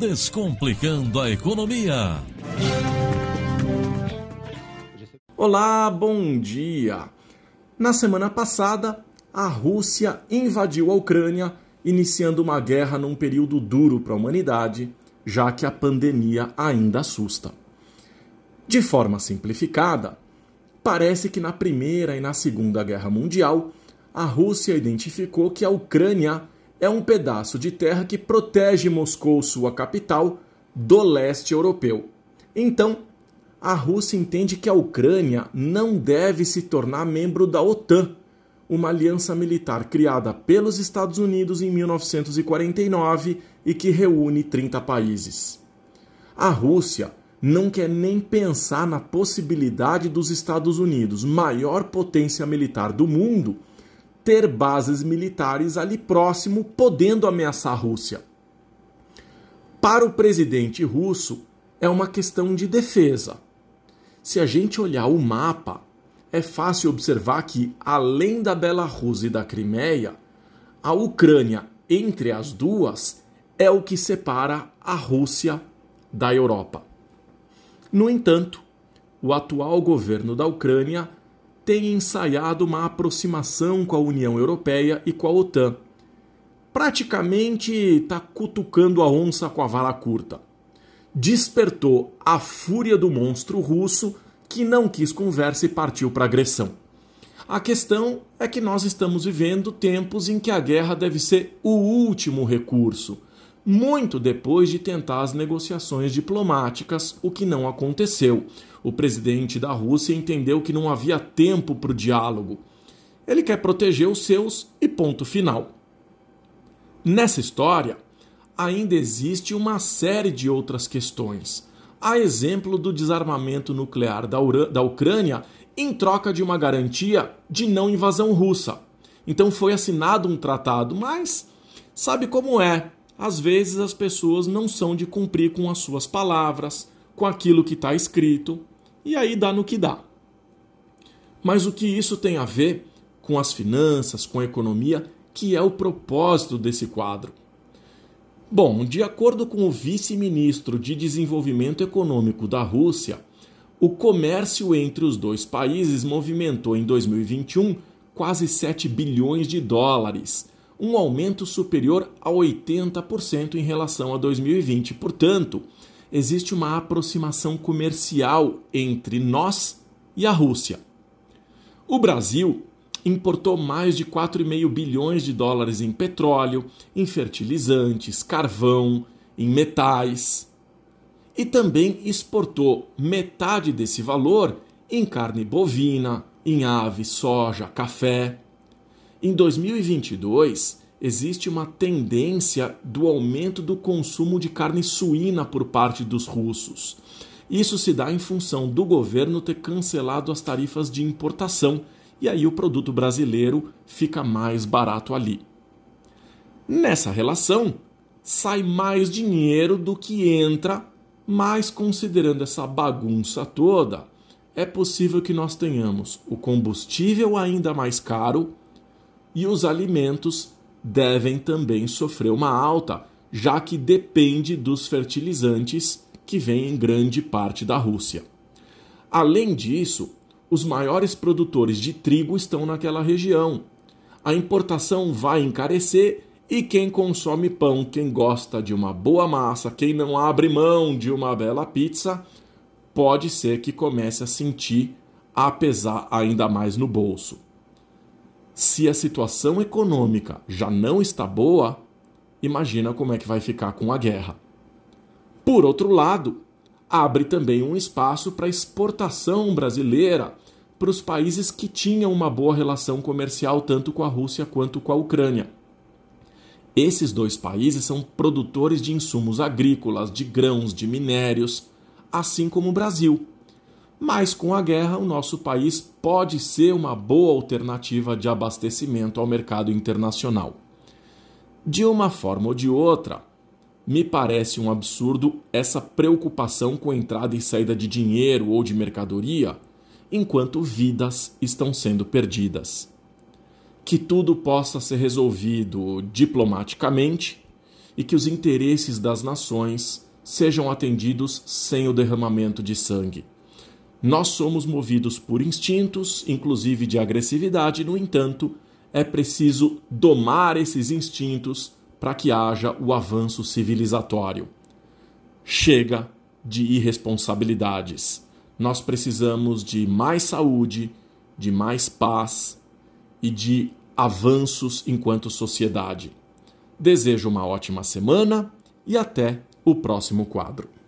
Descomplicando a Economia. Olá, bom dia! Na semana passada, a Rússia invadiu a Ucrânia, iniciando uma guerra num período duro para a humanidade, já que a pandemia ainda assusta. De forma simplificada, parece que na Primeira e na Segunda Guerra Mundial, a Rússia identificou que a Ucrânia é um pedaço de terra que protege Moscou, sua capital, do leste europeu. Então, a Rússia entende que a Ucrânia não deve se tornar membro da OTAN, uma aliança militar criada pelos Estados Unidos em 1949 e que reúne 30 países. A Rússia não quer nem pensar na possibilidade dos Estados Unidos, maior potência militar do mundo, ter bases militares ali próximo, podendo ameaçar a Rússia. Para o presidente russo, é uma questão de defesa se a gente olhar o mapa, é fácil observar que, além da Belarus e da Crimeia, a Ucrânia, entre as duas, é o que separa a Rússia da Europa. No entanto, o atual governo da Ucrânia tem ensaiado uma aproximação com a União Europeia e com a OTAN. Praticamente está cutucando a onça com a vara curta despertou a fúria do monstro russo que não quis conversa e partiu para agressão. A questão é que nós estamos vivendo tempos em que a guerra deve ser o último recurso, muito depois de tentar as negociações diplomáticas, o que não aconteceu. O presidente da Rússia entendeu que não havia tempo para o diálogo. Ele quer proteger os seus e ponto final. Nessa história, ainda existe uma série de outras questões. A exemplo do desarmamento nuclear da, da Ucrânia em troca de uma garantia de não invasão russa. Então foi assinado um tratado, mas sabe como é? Às vezes as pessoas não são de cumprir com as suas palavras, com aquilo que está escrito, e aí dá no que dá. Mas o que isso tem a ver com as finanças, com a economia, que é o propósito desse quadro? Bom, de acordo com o vice-ministro de Desenvolvimento Econômico da Rússia, o comércio entre os dois países movimentou em 2021 quase 7 bilhões de dólares, um aumento superior a 80% em relação a 2020. Portanto, existe uma aproximação comercial entre nós e a Rússia. O Brasil importou mais de 4,5 bilhões de dólares em petróleo, em fertilizantes, carvão, em metais. E também exportou metade desse valor em carne bovina, em ave, soja, café. Em 2022, existe uma tendência do aumento do consumo de carne suína por parte dos russos. Isso se dá em função do governo ter cancelado as tarifas de importação e aí o produto brasileiro fica mais barato ali. Nessa relação, sai mais dinheiro do que entra, mas considerando essa bagunça toda, é possível que nós tenhamos o combustível ainda mais caro e os alimentos devem também sofrer uma alta, já que depende dos fertilizantes que vêm em grande parte da Rússia. Além disso, os maiores produtores de trigo estão naquela região. A importação vai encarecer e quem consome pão, quem gosta de uma boa massa, quem não abre mão de uma bela pizza, pode ser que comece a sentir a pesar ainda mais no bolso. Se a situação econômica já não está boa, imagina como é que vai ficar com a guerra. Por outro lado, abre também um espaço para exportação brasileira para os países que tinham uma boa relação comercial tanto com a Rússia quanto com a Ucrânia. Esses dois países são produtores de insumos agrícolas, de grãos, de minérios, assim como o Brasil. Mas com a guerra, o nosso país pode ser uma boa alternativa de abastecimento ao mercado internacional. De uma forma ou de outra, me parece um absurdo essa preocupação com entrada e saída de dinheiro ou de mercadoria, enquanto vidas estão sendo perdidas. Que tudo possa ser resolvido diplomaticamente e que os interesses das nações sejam atendidos sem o derramamento de sangue. Nós somos movidos por instintos, inclusive de agressividade, no entanto, é preciso domar esses instintos para que haja o avanço civilizatório. Chega de irresponsabilidades. Nós precisamos de mais saúde, de mais paz e de avanços enquanto sociedade. Desejo uma ótima semana e até o próximo quadro.